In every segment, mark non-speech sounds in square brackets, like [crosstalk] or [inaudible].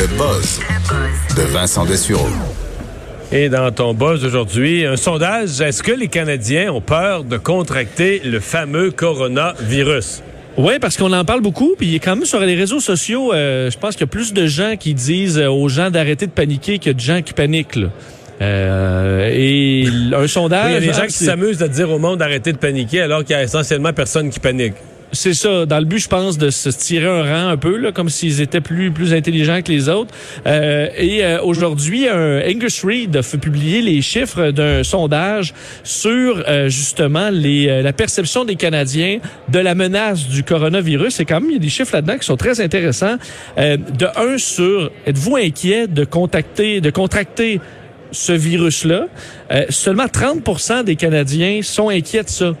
Le buzz de Vincent Dessureau. Et dans ton buzz aujourd'hui, un sondage, est-ce que les Canadiens ont peur de contracter le fameux coronavirus? Oui, parce qu'on en parle beaucoup, puis quand même sur les réseaux sociaux, euh, je pense qu'il y a plus de gens qui disent aux gens d'arrêter de paniquer que de gens qui paniquent. Là. Euh, et un sondage... il y a des gens qui s'amusent de dire au monde d'arrêter de paniquer alors qu'il y a essentiellement personne qui panique. C'est ça, dans le but, je pense, de se tirer un rang un peu, là, comme s'ils étaient plus plus intelligents que les autres. Euh, et euh, aujourd'hui, un Angus Reid a fait publier les chiffres d'un sondage sur euh, justement euh, la perception des Canadiens de la menace du coronavirus. Et quand même, il y a des chiffres là-dedans qui sont très intéressants. De un sur, êtes-vous inquiet de contacter, de contracter ce virus-là? Seulement 30% des Canadiens sont inquiets de ça.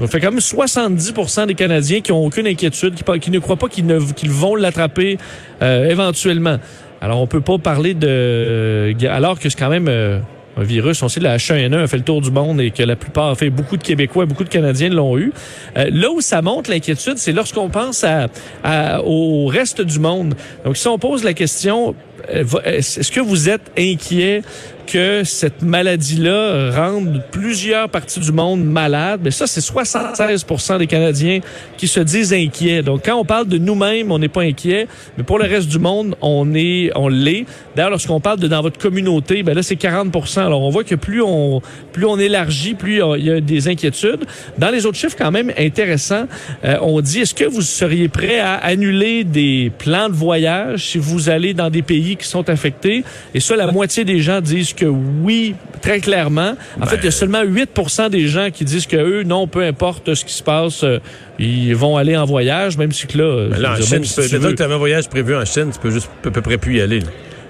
Ça fait même 70% des Canadiens qui ont aucune inquiétude, qui, ne croient pas qu'ils, vont l'attraper euh, éventuellement. Alors, on peut pas parler de... euh, alors que c'est quand même euh, un virus, on sait que la H1N1 a fait le tour du monde et que la plupart, fait beaucoup de Québécois, beaucoup de Canadiens l'ont eu. Euh, là où ça montre l'inquiétude, c'est lorsqu'on pense à, à- au reste du monde. Donc, si on pose la question, euh, est-ce que vous êtes inquiet que cette maladie-là rende plusieurs parties du monde malades, mais ça, c'est 76 des Canadiens qui se disent inquiets. Donc, quand on parle de nous-mêmes, on n'est pas inquiet, mais pour le reste du monde, on est, on l'est. D'ailleurs, lorsqu'on parle de dans votre communauté, ben là, c'est 40 Alors, on voit que plus on, plus on élargit, plus il y a des inquiétudes. Dans les autres chiffres, quand même intéressants, euh, on dit, est-ce que vous seriez prêt à annuler des plans de voyage si vous allez dans des pays qui sont affectés? Et ça, la moitié des gens disent que oui, très clairement. En fait, il y a seulement 8 des gens qui disent que eux, non, peu importe ce qui se passe, euh, ils vont aller en voyage, même si que là, Ben là, en dire, Chine, même tu si peux, tu que avais un voyage prévu en Chine, tu peux juste à peu près plus y aller.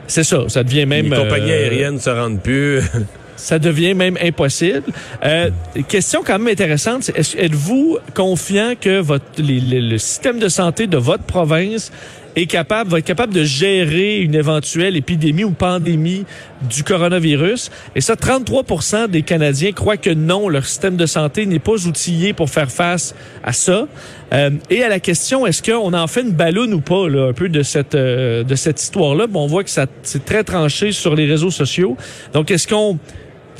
c'est ça, ça devient même... Les compagnies euh, aériennes ne se rendent plus. [laughs] ça devient même impossible. Euh, question quand même intéressante, êtes-vous confiant que votre, les- les- le système de santé de votre province est capable, va être capable de gérer une éventuelle épidémie ou pandémie du coronavirus? Et ça, 33 des Canadiens croient que non, leur système de santé n'est pas outillé pour faire face à ça. Euh, et à la question, est-ce qu'on en fait une balloune ou pas, là, un peu de cette, euh, de cette histoire-là? Bon, on voit que ça, c'est très tranché sur les réseaux sociaux. Donc, est-ce qu'on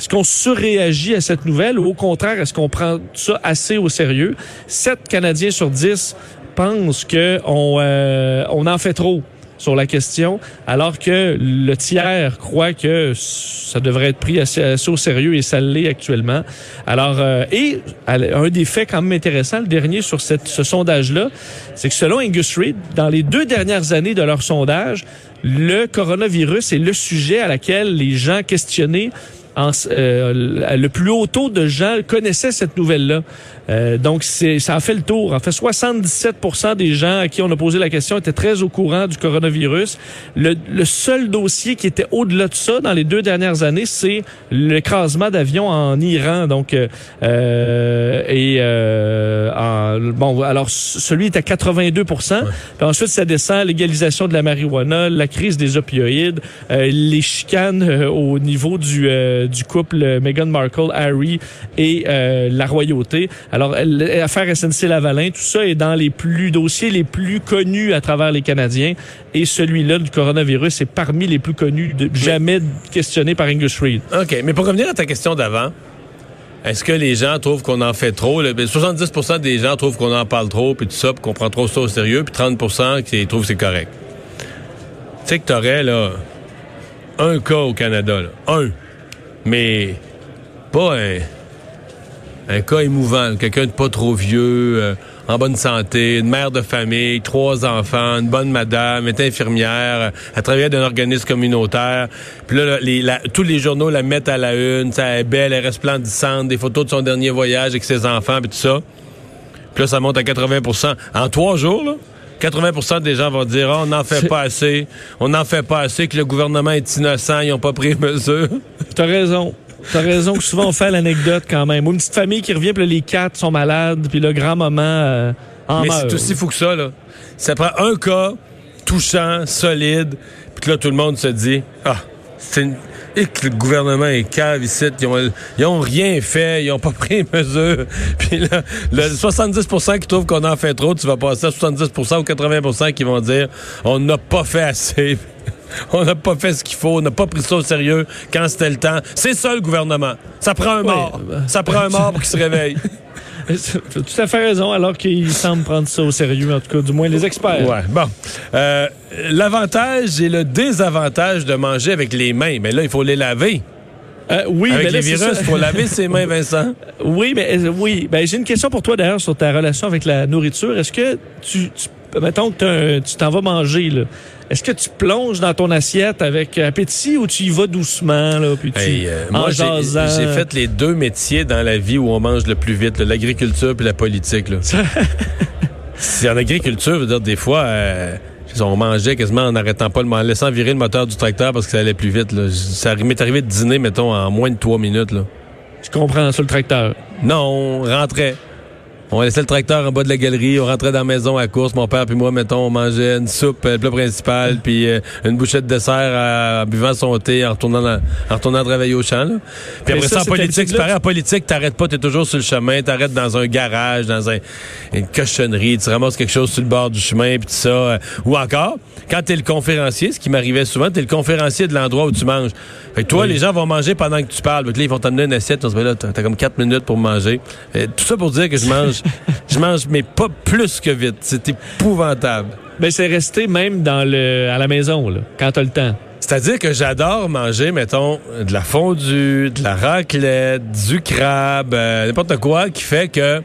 est-ce qu'on surréagit à cette nouvelle ou au contraire, est-ce qu'on prend ça assez au sérieux? 7 Canadiens sur 10 pensent que on, euh, on en fait trop sur la question, alors que le tiers croit que ça devrait être pris assez, au sérieux et ça l'est actuellement. Alors, euh, et un des faits quand même intéressants, le dernier sur cette, ce sondage-là, c'est que selon Angus Reid, dans les deux dernières années de leur sondage, le coronavirus est le sujet à laquelle les gens questionnés en, euh, le plus haut taux de gens connaissaient cette nouvelle-là. Euh, donc, c'est, ça a fait le tour. En fait, 77% des gens à qui on a posé la question étaient très au courant du coronavirus. Le, le seul dossier qui était au-delà de ça dans les deux dernières années, c'est l'écrasement d'avions en Iran. Donc, euh, euh, et euh, en- bon, alors celui est à 82% Puis ensuite, ça descend légalisation de la marijuana, la crise des opioïdes, euh, les chicanes au niveau du, euh, du couple Meghan Markle, Harry et euh, la royauté. Alors, l'affaire SNC-Lavalin, tout ça est dans les plus dossiers les plus connus à travers les Canadiens. Et celui-là du coronavirus est parmi les plus connus, de, jamais questionné par Angus Reid. OK, mais pour revenir à ta question d'avant, est-ce que les gens trouvent qu'on en fait trop? là? Ben, 70% des gens trouvent qu'on en parle trop, puis tout ça, puis qu'on prend trop ça au sérieux, puis 30 qui trouvent que c'est correct. Tu sais que t'aurais, là, un cas au Canada, là. Un. Mais pas un, un cas émouvant, quelqu'un de pas trop vieux, euh, en bonne santé, une mère de famille, trois enfants, une bonne madame, est infirmière, euh, elle travaillait dans un organisme communautaire. Puis là, là, les- la- tous les journaux la mettent à la une, ça, est belle, elle est resplendissante, des photos de son dernier voyage avec ses enfants, puis tout ça. Puis là, ça monte à 80% En trois jours, là, 80% des gens vont dire Ah, on n'en fait pas assez, on n'en fait pas assez, que le gouvernement est innocent, ils n'ont pas pris [laughs] mesure. T'as raison. T'as raison que souvent on fait l'anecdote quand même. Ou une petite famille qui revient, puis là, les quatre sont malades, puis le grand-maman euh, en Mais c'est aussi fou que ça, là. Ça prend un cas touchant, solide, puis que là, tout le monde se dit Ah, c'est une. Et que le gouvernement est cave ici, ils ont, ils ont rien fait, ils ont pas [laughs] pris mesure. Puis là, le 70% qui trouvent qu'on en fait trop, tu vas passer à 70% ou 80% qui vont dire on n'a pas fait assez. [laughs] On n'a pas fait ce qu'il faut, on n'a pas pris ça au sérieux quand c'était le temps. C'est ça le gouvernement. Ça prend un mort. ben- Ça prend un mort pour qu'il se réveille. [laughs] Tout à fait raison, alors qu'ils semblent prendre ça au sérieux, en tout cas, du moins les experts. Ouais, bon. Euh, L'avantage et le désavantage de manger avec les mains, mais là, il faut les laver. Euh, oui, avec mais là, les virus, il faut laver [laughs] ses mains, Vincent. Oui, mais euh, oui. Ben, j'ai une question pour toi d'ailleurs sur ta relation avec la nourriture. Est-ce que tu, tu mettons que tu t'en vas manger là, est-ce que tu plonges dans ton assiette avec appétit ou tu y vas doucement là, puis tu Hey, euh, en moi, j'ai fait les deux métiers dans la vie où on mange le plus vite, l'agriculture puis la politique. Là. [laughs] C'est en agriculture, je veux dire, des fois, euh, on mangeait quasiment en n'arrêtant pas, le, en laissant virer le moteur du tracteur parce que ça allait plus vite. Là. Ça m'est arrivé de dîner, mettons, en moins de trois minutes. Là. Je comprends sur le tracteur. Non, on rentrait. On laissait le tracteur en bas de la galerie, on rentrait dans la maison à course. Mon père puis moi, mettons, on mangeait une soupe, euh, le plat principal, puis euh, une bouchée de dessert euh, en buvant son thé, en retournant, dans- en retournant travailler au champ. là. Puis Mais après ça, ça, en politique, c'est pareil. En politique, t'arrêtes pas, t'es toujours sur le chemin, t'arrêtes dans un garage, dans un, une cochonnerie, tu ramasses quelque chose sur le bord du chemin, puis tout ça. euh, ou encore, quand t'es le conférencier, ce qui m'arrivait souvent, t'es le conférencier de l'endroit où tu manges. Fait que toi, les gens vont manger pendant que tu parles. Fait que là, ils vont t'amener une assiette. On se dit, là, t'as comme quatre minutes pour manger. Tout ça pour dire que je mange, je mange, mais pas plus que vite. C'est épouvantable. Ben c'est resté même dans le à la maison là, quand t'as le temps. C'est-à-dire que j'adore manger, mettons, de la fondue, de la raclette, du crabe, euh, n'importe quoi qui fait que, tu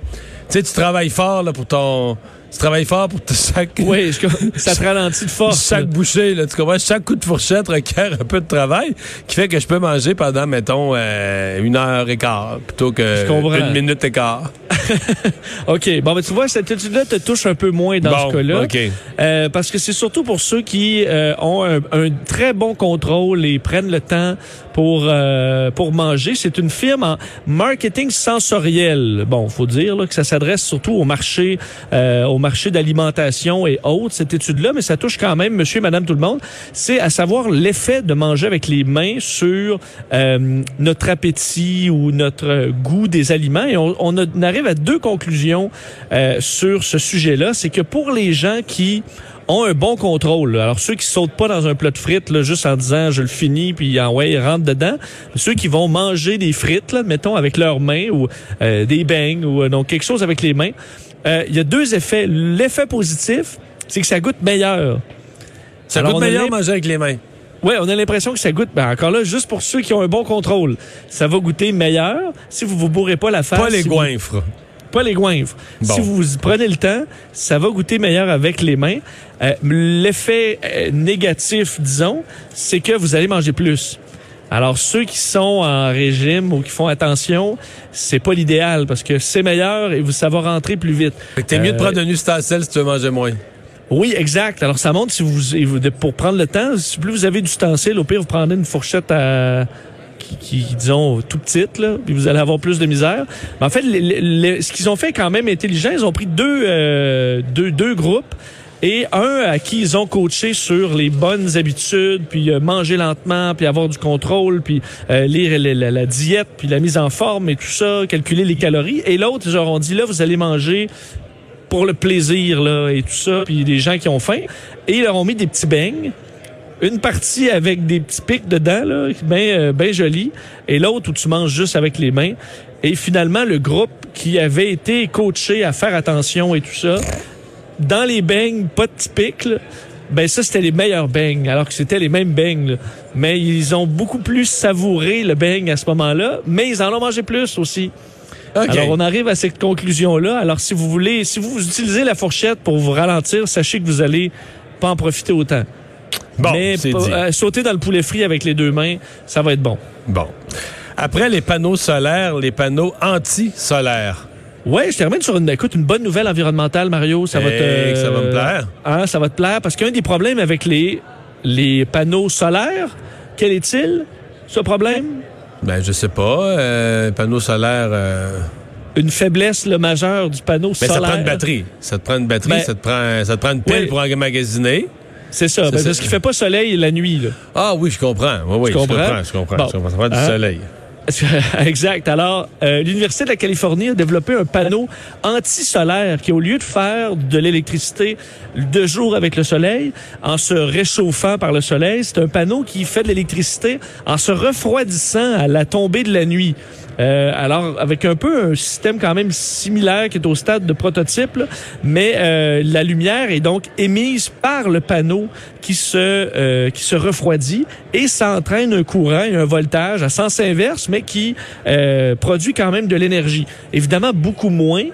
sais, tu travailles fort là, pour ton... Tu travailles fort pour chaque... [laughs] Oui, je- ça te ralentit de force. Chaque bouchée, là, tu comprends? Chaque coup de fourchette requiert un peu de travail qui fait que je peux manger pendant, mettons, euh, une heure et quart plutôt que une minute et quart. [laughs] OK. Bon, ben, tu vois, cette étude-là te touche un peu moins dans Bon, ce cas-là. OK. Euh, parce que c'est surtout pour ceux qui euh, ont un, un très bon contrôle et prennent le temps pour euh, pour manger. C'est une firme en marketing sensoriel. Bon, faut dire là, que ça s'adresse surtout au marché euh, au marché d'alimentation et autres cette étude-là, mais ça touche quand même Monsieur, et Madame, tout le monde. C'est à savoir l'effet de manger avec les mains sur euh, notre appétit ou notre goût des aliments. Et on, on, arrive à deux conclusions euh, sur ce sujet-là. C'est que pour les gens qui ont un bon contrôle, alors ceux qui sautent pas dans un plat de frites là, juste en disant je le finis puis ah ouais ils rentrent dedans, ceux qui vont manger des frites là, mettons avec leurs mains ou euh, des beignes ou euh, donc quelque chose avec les mains, euh, il y a deux effets. L'effet positif, c'est que ça goûte meilleur. Ça Alors, goûte meilleur manger avec les mains. oui, on a l'impression que ça goûte. Ben encore là, juste pour ceux qui ont un bon contrôle, ça va goûter meilleur. Si vous vous bourrez pas la face, Pas les si vous- goinfres. pas les goinfres. Bon. Si vous prenez le temps, ça va goûter meilleur avec les mains. Euh, L'effet euh, négatif, disons, c'est que vous allez manger plus. Alors ceux qui sont en régime ou qui font attention, c'est pas l'idéal parce que c'est meilleur et vous ça va rentrer plus vite. T'es mieux de Euh, prendre un ustensile si tu veux manger moins. oui, exact. Alors, ça montre si vous, pour prendre le temps, si plus vous avez d'ustensiles, au pire, vous prenez une fourchette à, qui, qui, disons, tout petite, là, puis vous allez avoir plus de misère. Mais en fait, le- le- le- ce qu'ils ont fait quand même intelligent, ils ont pris deux, euh, deux, deux groupes et un à qui ils ont coaché sur les bonnes habitudes, puis euh, manger lentement, puis avoir du contrôle, puis euh, lire la, diète, puis la mise en forme et tout ça, calculer les calories. Et l'autre, ils leur ont dit, là, vous allez manger pour le plaisir là et tout ça, puis des gens qui ont faim. Et ils leur ont mis des petits beignes. Une partie avec des petits pics dedans, là, bien euh, ben joli, et l'autre où tu manges juste avec les mains. Et finalement, le groupe qui avait été coaché à faire attention et tout ça, dans les beignes, pas pics, là, ben ça, c'était les meilleurs beignes, alors que c'était les mêmes beignes. là. Mais ils ont beaucoup plus savouré le beigne à ce moment-là, mais ils en ont mangé plus aussi. Alors, on arrive à cette conclusion-là. Alors, si vous voulez, si vous utilisez la fourchette pour vous ralentir, sachez que vous allez pas en profiter autant. bon, Mais dit. euh, sauter dans le poulet frit avec les deux mains, ça va être bon. Bon. Après les panneaux solaires, les panneaux anti-solaires. Ouais, je termine sur une, écoute, une bonne nouvelle environnementale, Mario. Ça va te, ça va me plaire. Hein, ça va te plaire parce qu'un des problèmes avec les, les panneaux solaires, quel est-il, ce problème? Ben, je sais pas. Euh, panneau solaire. euh, Une faiblesse le majeure du panneau Mais ça solaire. te prend une batterie. Ça te prend une batterie, Ben, ça, te prend, ça te prend une pile oui. pour emmagasiner. C'est ça, ben, ça. parce qu'il fait pas soleil la nuit. Là. Ah oui, je comprends. Oui, oui, je comprends? comprends. Je comprends. Bon. je comprends. Ça prend du Hein? soleil. [laughs] exact. Alors, euh, l'Université de la Californie a développé un panneau anti-solaire qui, au lieu de faire de l'électricité de jour avec le soleil, en se réchauffant par le soleil, c'est un panneau qui fait de l'électricité en se refroidissant à la tombée de la nuit. Euh, alors, avec un peu un système quand même similaire qui est au stade de prototype, mais euh, la lumière est donc émise par le panneau qui se euh, qui se refroidit et ça entraîne un courant et un voltage à sens inverse, qui euh, produit quand même de l'énergie. Évidemment, beaucoup moins.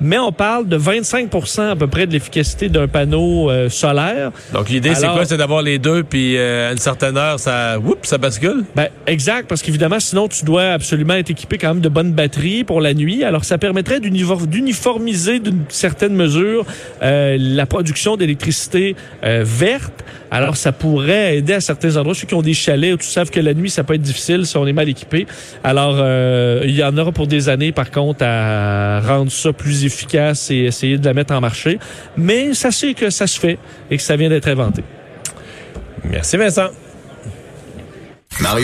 Mais on parle de 25 à peu près de l'efficacité d'un panneau euh, solaire. Donc, l'idée, c'est quoi? C'est d'avoir les deux, puis euh, à une certaine heure, ça, oups, ça bascule? Ben, exact, parce qu'évidemment, sinon, tu dois absolument être équipé quand même de bonnes batteries pour la nuit. Alors, ça permettrait d'unifor- d'uniformiser d'une certaine mesure euh, la production d'électricité euh, verte. Alors, ça pourrait aider à certains endroits, ceux qui ont des chalets, où tu savent que la nuit, ça peut être difficile si on est mal équipé. Alors, euh, il y en aura pour des années, par contre, à rendre ça efficace et essayer de la mettre en marché. Mais sachez que ça se fait et que ça vient d'être inventé. Merci, Vincent. Mario